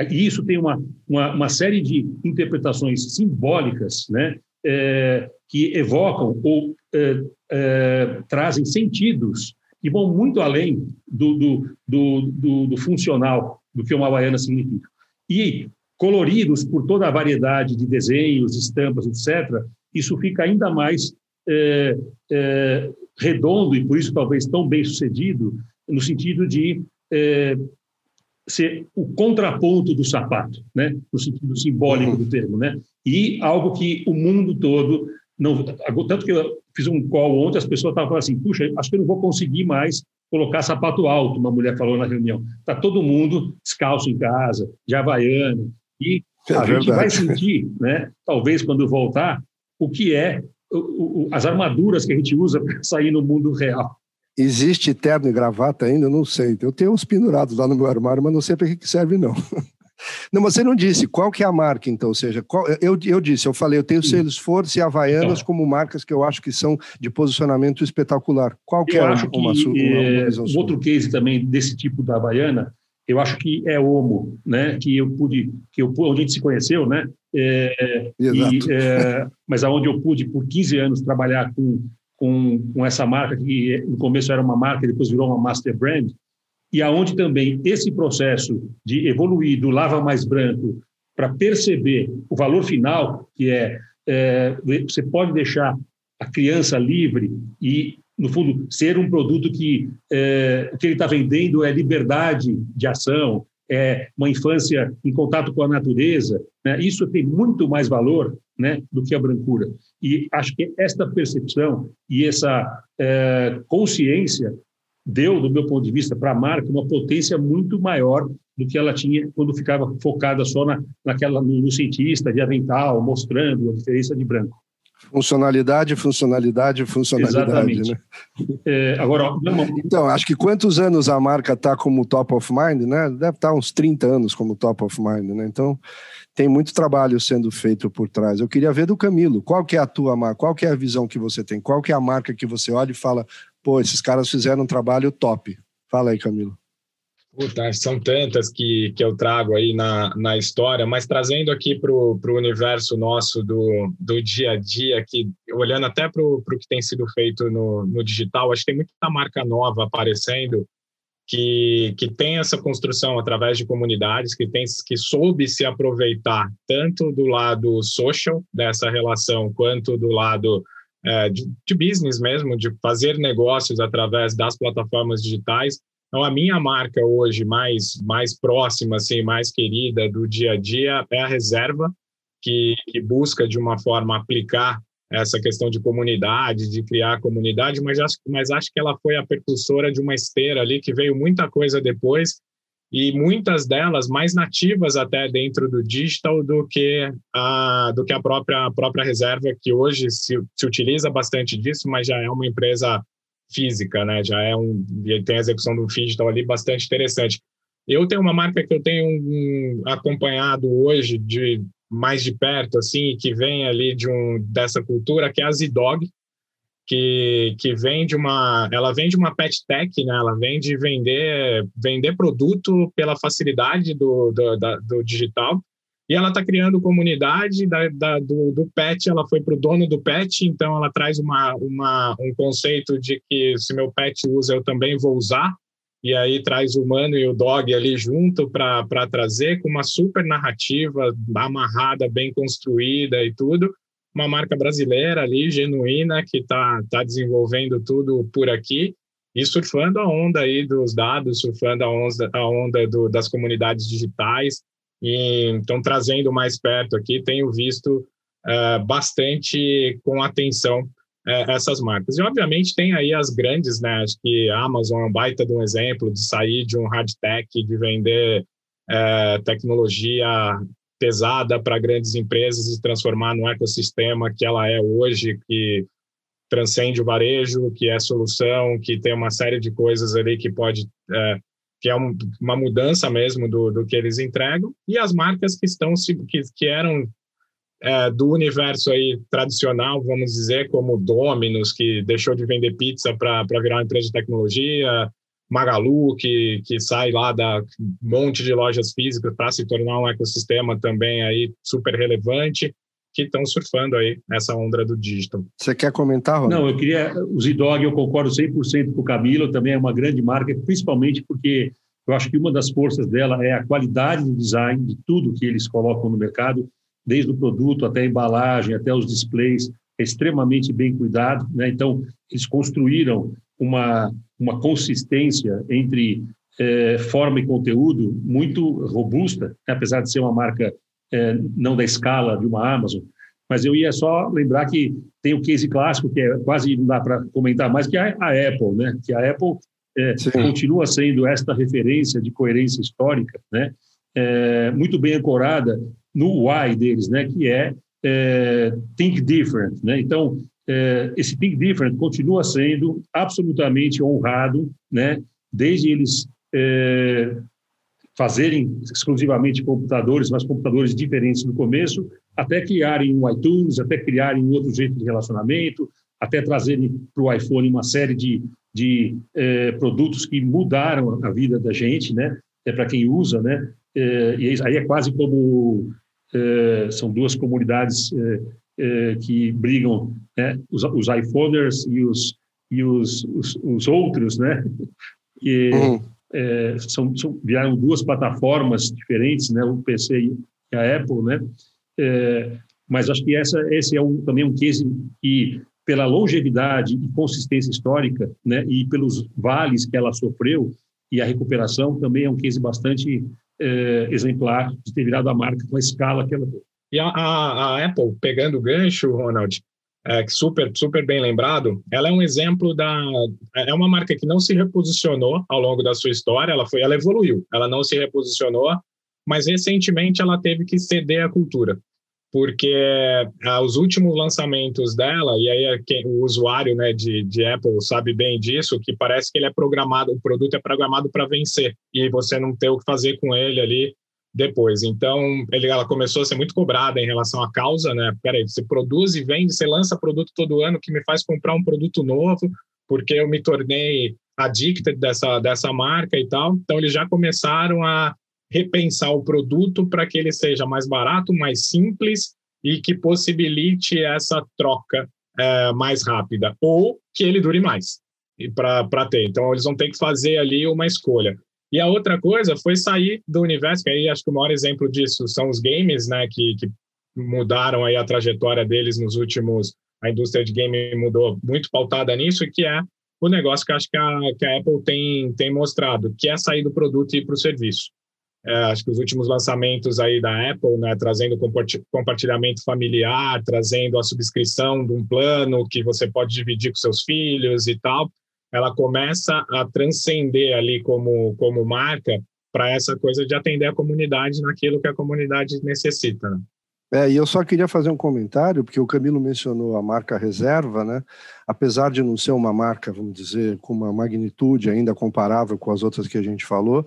E isso tem uma, uma, uma série de interpretações simbólicas né, é, que evocam ou é, é, trazem sentidos que vão muito além do, do, do, do, do funcional do que uma Havaiana significa. E coloridos por toda a variedade de desenhos, estampas, etc., isso fica ainda mais é, é, redondo e por isso talvez tão bem sucedido no sentido de é, ser o contraponto do sapato, né, no sentido simbólico do termo, né, e algo que o mundo todo não tanto que eu fiz um call ontem as pessoas estavam falando assim, puxa, acho que eu não vou conseguir mais colocar sapato alto, uma mulher falou na reunião. Está todo mundo descalço em casa, de havaiana, e é a gente vai sentir, né, talvez quando voltar, o que é o, o, as armaduras que a gente usa para sair no mundo real. Existe terno e gravata ainda? Não sei. Eu tenho uns pendurados lá no meu armário, mas não sei para que serve, não. Não, você não disse qual que é a marca, então, ou seja, qual, eu, eu disse, eu falei, eu tenho Salesforce e Havaianas então, como marcas que eu acho que são de posicionamento espetacular. Qual que eu é acho uma, que, uma, uma é, outro case também desse tipo da Havaiana, eu acho que é Omo, né? Que eu pude, que eu onde a gente se conheceu, né? É, Exato. E, é, mas aonde eu pude por 15 anos trabalhar com com, com essa marca que no começo era uma marca, depois virou uma master brand, e aonde também esse processo de evoluir do lava mais branco para perceber o valor final, que é, é, você pode deixar a criança livre e no fundo ser um produto que é, o que ele está vendendo é liberdade de ação, é uma infância em contato com a natureza, né? isso tem muito mais valor né, do que a brancura. E acho que esta percepção e essa é, consciência deu, do meu ponto de vista, para a marca uma potência muito maior do que ela tinha quando ficava focada só na, naquela, no, cientista de avental, mostrando a diferença de branco. Funcionalidade, funcionalidade, funcionalidade. Exatamente. Né? É, agora, não... Então, acho que quantos anos a marca está como top of mind, né? Deve estar tá uns 30 anos como top of mind, né? Então, tem muito trabalho sendo feito por trás. Eu queria ver do Camilo, qual que é a tua marca, qual que é a visão que você tem, qual que é a marca que você olha e fala, pô, esses caras fizeram um trabalho top. Fala aí, Camilo. Puta, são tantas que, que eu trago aí na, na história, mas trazendo aqui para o universo nosso do, do dia a dia, aqui, olhando até para o que tem sido feito no, no digital, acho que tem muita marca nova aparecendo que, que tem essa construção através de comunidades, que, tem, que soube se aproveitar tanto do lado social dessa relação, quanto do lado é, de, de business mesmo, de fazer negócios através das plataformas digitais. Então, a minha marca hoje mais, mais próxima, assim, mais querida do dia a dia é a Reserva, que, que busca, de uma forma, aplicar essa questão de comunidade, de criar comunidade, mas acho, mas acho que ela foi a precursora de uma esteira ali que veio muita coisa depois e muitas delas mais nativas até dentro do digital do que a, do que a própria, a própria reserva, que hoje se, se utiliza bastante disso, mas já é uma empresa física, né? Já é um tem a execução do digital ali bastante interessante. Eu tenho uma marca que eu tenho um, acompanhado hoje de mais de perto, assim, que vem ali de um dessa cultura, que é a Zidog, que, que vem de uma, ela vem de uma pet tech, né? Ela vem de vender vender produto pela facilidade do, do, da, do digital e ela está criando comunidade da, da, do, do, pet, ela foi para o dono do pet, então ela traz uma, uma, um conceito de que se meu pet usa, eu também vou usar, e aí traz o humano e o dog ali junto para trazer com uma super narrativa amarrada, bem construída e tudo. Uma marca brasileira ali, genuína, que está tá desenvolvendo tudo por aqui e surfando a onda aí dos dados, surfando a onda, a onda do, das comunidades digitais, e, então, trazendo mais perto aqui, tenho visto uh, bastante com atenção uh, essas marcas. E, obviamente, tem aí as grandes, né? Acho que a Amazon é um baita de um exemplo de sair de um hard tech, de vender uh, tecnologia pesada para grandes empresas e transformar no ecossistema que ela é hoje, que transcende o varejo, que é solução, que tem uma série de coisas ali que pode é, que é um, uma mudança mesmo do, do que eles entregam e as marcas que estão que, que eram é, do universo aí tradicional, vamos dizer, como Domino's, que deixou de vender pizza para virar uma empresa de tecnologia, Magalu, que, que sai lá da monte de lojas físicas para se tornar um ecossistema também aí super relevante, que estão surfando aí nessa onda do digital. Você quer comentar, Rony? Não, eu queria... O Zidog, eu concordo 100% com o Camilo, também é uma grande marca, principalmente porque eu acho que uma das forças dela é a qualidade do design de tudo que eles colocam no mercado, desde o produto até a embalagem, até os displays, é extremamente bem cuidado. Né? Então, eles construíram uma, uma consistência entre é, forma e conteúdo muito robusta, né? apesar de ser uma marca é, não da escala de uma Amazon. Mas eu ia só lembrar que tem o case clássico, que é quase não dá para comentar mais, que é a Apple, né? que a Apple é, continua sendo esta referência de coerência histórica, né? É, muito bem ancorada no why deles, né? Que é, é think different, né? Então é, esse think different continua sendo absolutamente honrado, né? Desde eles é, fazerem exclusivamente computadores, mas computadores diferentes no começo, até criarem um iTunes, até criarem outro jeito de relacionamento, até trazerem para o iPhone uma série de de é, produtos que mudaram a vida da gente, né? É para quem usa, né? É, e aí é quase como são duas comunidades é, é, que brigam, né? Os, os iPhoners e os e os, os, os outros, né? Que uhum. É, são, são, vieram duas plataformas diferentes, né? O PC e a Apple, né? mas acho que essa esse é um, também um case que pela longevidade e consistência histórica, né, e pelos vales que ela sofreu e a recuperação também é um case bastante é, exemplar de ter virado a marca com a escala que ela tem. E a, a, a Apple, pegando o gancho, Ronald, é, super, super bem lembrado, ela é um exemplo da... É uma marca que não se reposicionou ao longo da sua história, ela, foi, ela evoluiu, ela não se reposicionou, mas recentemente ela teve que ceder à cultura porque ah, os últimos lançamentos dela, e aí é quem, o usuário né, de, de Apple sabe bem disso, que parece que ele é programado, o produto é programado para vencer, e você não ter o que fazer com ele ali depois. Então, ele, ela começou a ser muito cobrada em relação à causa, né? Peraí, você produz e vende, você lança produto todo ano que me faz comprar um produto novo, porque eu me tornei addicted dessa, dessa marca e tal. Então, eles já começaram a repensar o produto para que ele seja mais barato, mais simples e que possibilite essa troca é, mais rápida, ou que ele dure mais para ter. Então, eles vão ter que fazer ali uma escolha. E a outra coisa foi sair do universo, que aí acho que o maior exemplo disso são os games, né, que, que mudaram aí a trajetória deles nos últimos. A indústria de game mudou muito pautada nisso, que é o negócio que acho que a, que a Apple tem, tem mostrado, que é sair do produto e ir para o serviço. É, acho que os últimos lançamentos aí da Apple, né, trazendo compartilhamento familiar, trazendo a subscrição de um plano que você pode dividir com seus filhos e tal, ela começa a transcender ali como, como marca para essa coisa de atender a comunidade naquilo que a comunidade necessita. Né? É, e eu só queria fazer um comentário, porque o Camilo mencionou a marca reserva, né? Apesar de não ser uma marca, vamos dizer, com uma magnitude ainda comparável com as outras que a gente falou,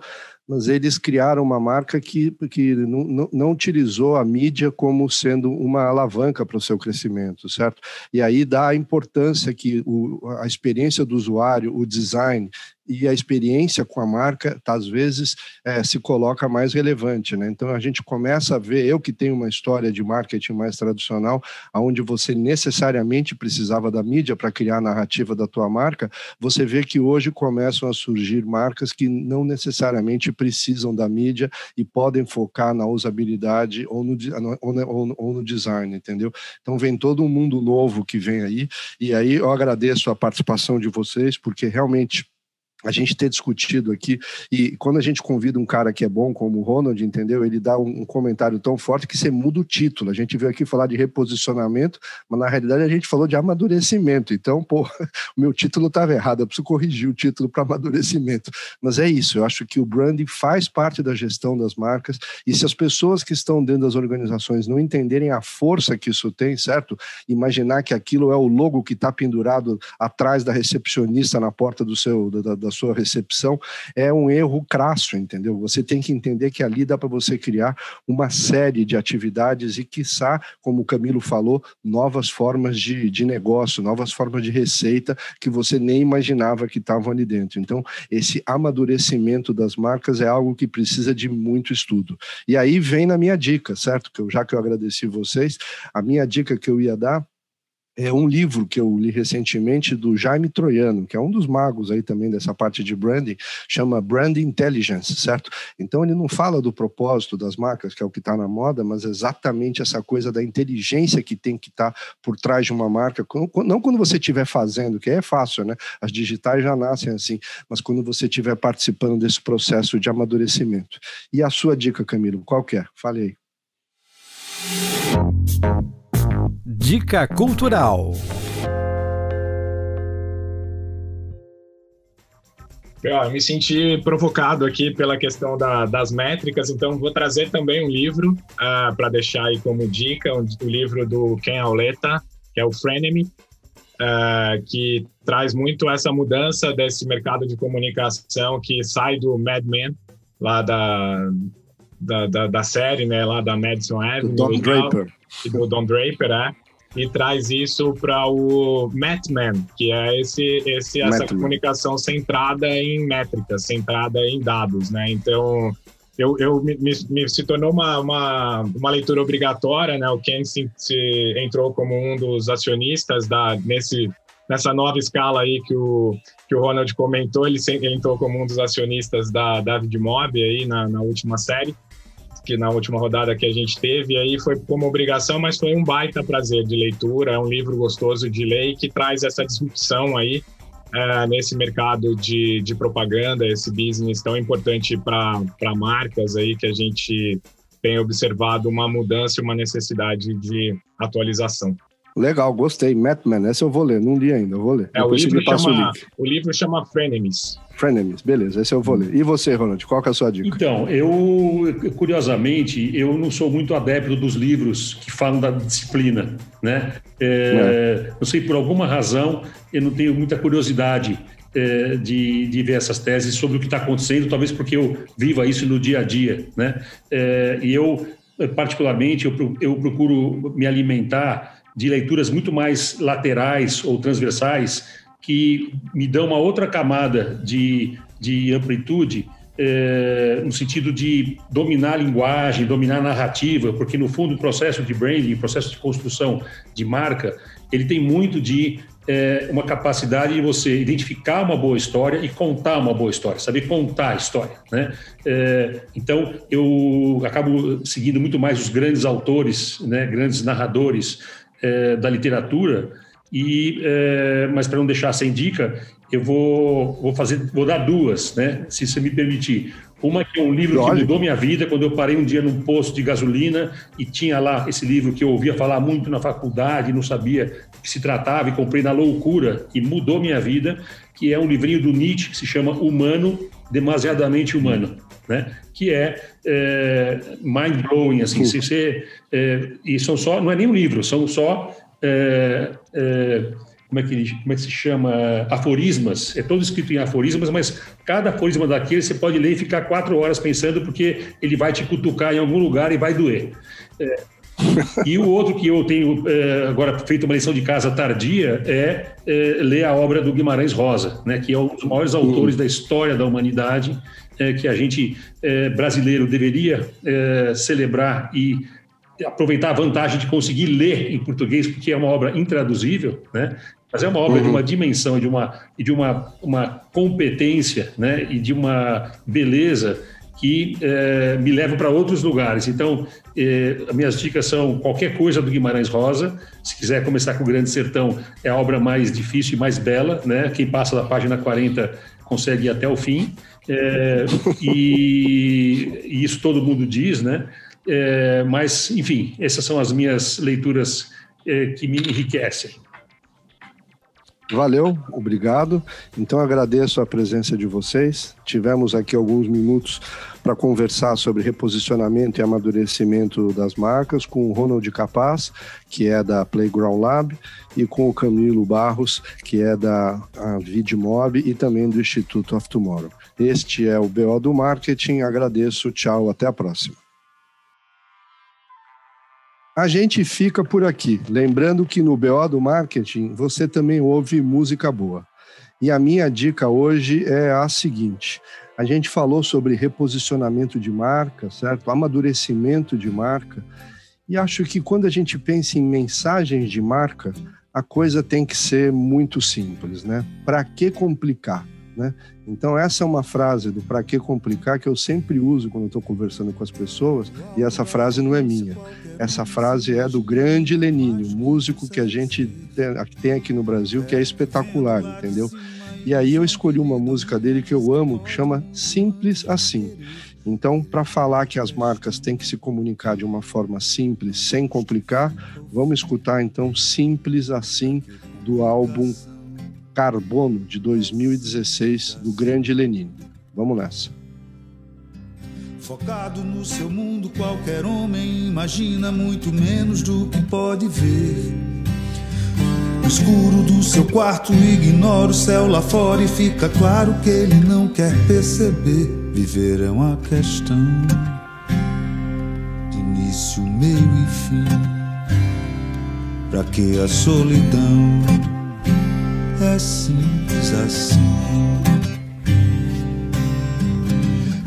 mas eles criaram uma marca que, que não, não, utilizou a mídia como sendo uma alavanca para o seu crescimento, certo? E aí dá a importância que o, a experiência do usuário, o design e a experiência com a marca, às vezes, é, se coloca mais relevante. Né? Então, a gente começa a ver, eu que tenho uma história de marketing mais tradicional, onde você necessariamente precisava da mídia para criar a narrativa da tua marca, você vê que hoje começam a surgir marcas que não necessariamente precisam da mídia e podem focar na usabilidade ou no, ou, ou no design, entendeu? Então, vem todo um mundo novo que vem aí, e aí eu agradeço a participação de vocês, porque realmente a gente ter discutido aqui. E quando a gente convida um cara que é bom, como o Ronald, entendeu? Ele dá um, comentário tão forte que você muda o título. A gente veio aqui falar de reposicionamento, mas na realidade a gente falou de amadurecimento. Então, pô, o meu título estava errado, eu preciso corrigir o título para amadurecimento. Mas é isso, eu acho que o branding faz parte da gestão das marcas, e se as pessoas que estão dentro das organizações não entenderem a força que isso tem, certo? Imaginar que aquilo é o logo que está pendurado atrás da recepcionista na porta do seu, da, da sua recepção, é um erro crasso, entendeu? Você tem que entender que ali dá para você criar uma série de atividades e, quiçá, como o Camilo falou, novas formas de, de negócio, novas formas de receita que você nem imaginava que estavam ali dentro. Então, esse amadurecimento das marcas é algo que precisa de muito estudo. E aí vem na minha dica, certo? Que eu, já que eu agradeci vocês, a minha dica que eu ia dar é um livro que eu li recentemente do Jaime Troiano, que é um dos magos aí também dessa parte de branding, chama Brand Intelligence, certo? Então ele não fala do propósito das marcas, que é o que está na moda, mas exatamente essa coisa da inteligência que tem que estar tá por trás de uma marca, não quando você estiver fazendo, que é fácil, né? As digitais já nascem assim, mas quando você estiver participando desse processo de amadurecimento. E a sua dica, Camilo, qual que é? Fale aí. Dica Cultural. Eu me senti provocado aqui pela questão da, das métricas, então vou trazer também um livro uh, ah, para deixar aí como dica, o um, um livro do Ken Auletta, que é o Frenemy, uh, que traz muito essa mudança desse mercado de comunicação que sai do Mad Men, lá da, da, da, da série, né, lá da Madison Avenue. Do Don Draper. E do Don Draper, é e traz isso para o Matman, que é esse, esse essa comunicação centrada em métricas, centrada em dados, né? Então, eu, eu me, me, se tornou uma, uma, uma, leitura obrigatória, né? O Ken se, se, entrou como um dos acionistas da nesse nessa nova escala aí que o que o Ronald comentou, ele, ele entrou como um dos acionistas da David Mob aí na, na última série que na última rodada que a gente teve, aí foi como obrigação, mas foi um baita prazer de leitura, é um livro gostoso de ler e que traz essa disrupção aí é, nesse mercado de, de propaganda, esse business tão importante para marcas aí que a gente tem observado uma mudança e uma necessidade de atualização. Legal, gostei. Matman, essa eu vou ler, não li ainda, eu vou ler. É, o, livro chama, o, o livro chama Frenemies. Frenemies, beleza, esse eu vou ler. E você, Ronald, qual que é a sua dica? Então, eu, curiosamente, eu não sou muito adepto dos livros que falam da disciplina, né? É, é. Não sei, por alguma razão, eu não tenho muita curiosidade é, de, de ver essas teses sobre o que está acontecendo, talvez porque eu viva isso no dia a dia, né? É, e eu, particularmente, eu, eu procuro me alimentar de leituras muito mais laterais ou transversais que me dão uma outra camada de, de amplitude é, no sentido de dominar a linguagem, dominar a narrativa, porque no fundo o processo de branding, o processo de construção de marca, ele tem muito de é, uma capacidade de você identificar uma boa história e contar uma boa história, saber contar a história, né? É, então eu acabo seguindo muito mais os grandes autores, né, grandes narradores é, da literatura e é, mas para não deixar sem dica eu vou vou fazer vou dar duas né se você me permitir uma que é um livro que mudou minha vida quando eu parei um dia num posto de gasolina e tinha lá esse livro que eu ouvia falar muito na faculdade não sabia do que se tratava e comprei na loucura e mudou minha vida que é um livrinho do Nietzsche que se chama Humano demasiadamente humano né? Que é, é mind blowing, assim, se você é, e são só, não é nem um livro, são só é, é, como é que como é que se chama? Aforismas, é todo escrito em aforismas, mas cada aforisma daquele você pode ler e ficar quatro horas pensando porque ele vai te cutucar em algum lugar e vai doer. É, e o outro que eu tenho é, agora feito uma lição de casa tardia é, é, ler a obra do Guimarães Rosa, né, que é um dos maiores autores uhum. da história da humanidade é, que a gente brasileiro deveria celebrar e aproveitar a vantagem de conseguir ler em português, porque é uma obra intraduzível, né? Mas é uma obra uhum. de uma dimensão, de uma, de uma, uma competência, né? E de uma beleza que me leva para outros lugares. Então, as minhas dicas são qualquer coisa do Guimarães Rosa. Se quiser começar com o Grande Sertão, é a obra mais difícil e mais bela, né? Quem passa da página 40 consegue ir até o fim. É, e, e, isso todo mundo diz, né? É, mas, enfim, essas são as minhas leituras é, que me enriquecem. Valeu, obrigado. Então agradeço a presença de vocês. Tivemos aqui alguns minutos para conversar sobre reposicionamento e amadurecimento das marcas com o Ronald Capaz, que é da Playground Lab, e com o Camilo Barros, que é da Vidmob e também do Instituto of Tomorrow. Este é o BO do Marketing. Agradeço, tchau, até a próxima. A gente fica por aqui. Lembrando que no BO do Marketing você também ouve música boa. E a minha dica hoje é a seguinte: a gente falou sobre reposicionamento de marca, certo? Amadurecimento de marca. E acho que quando a gente pensa em mensagens de marca, a coisa tem que ser muito simples, né? Para que complicar? Né? Então, essa é uma frase do para que complicar que eu sempre uso quando estou conversando com as pessoas, e essa frase não é minha. Essa frase é do grande Lenine, músico que a gente tem aqui no Brasil, que é espetacular, entendeu? E aí eu escolhi uma música dele que eu amo, que chama Simples Assim. Então, para falar que as marcas têm que se comunicar de uma forma simples, sem complicar, vamos escutar então Simples Assim do álbum Carbono de 2016 do grande Lenine. Vamos nessa. Focado no seu mundo, qualquer homem imagina muito menos do que pode ver. No escuro do seu quarto, ignora o céu lá fora e fica claro que ele não quer perceber. Viver é uma questão de início, meio e fim. Pra que a solidão é simples assim?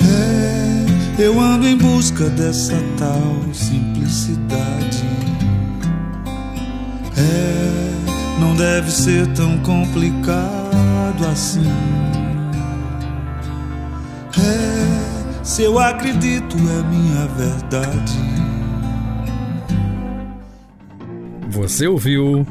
É, eu ando em busca dessa tal simplicidade. É não deve ser tão complicado assim. É, se eu acredito, é minha verdade. Você ouviu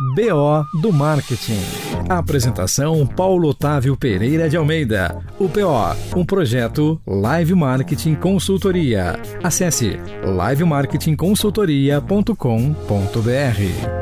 BO do Marketing. apresentação Paulo Otávio Pereira de Almeida. O PO, um projeto Live Marketing Consultoria. Acesse livemarketingconsultoria.com.br.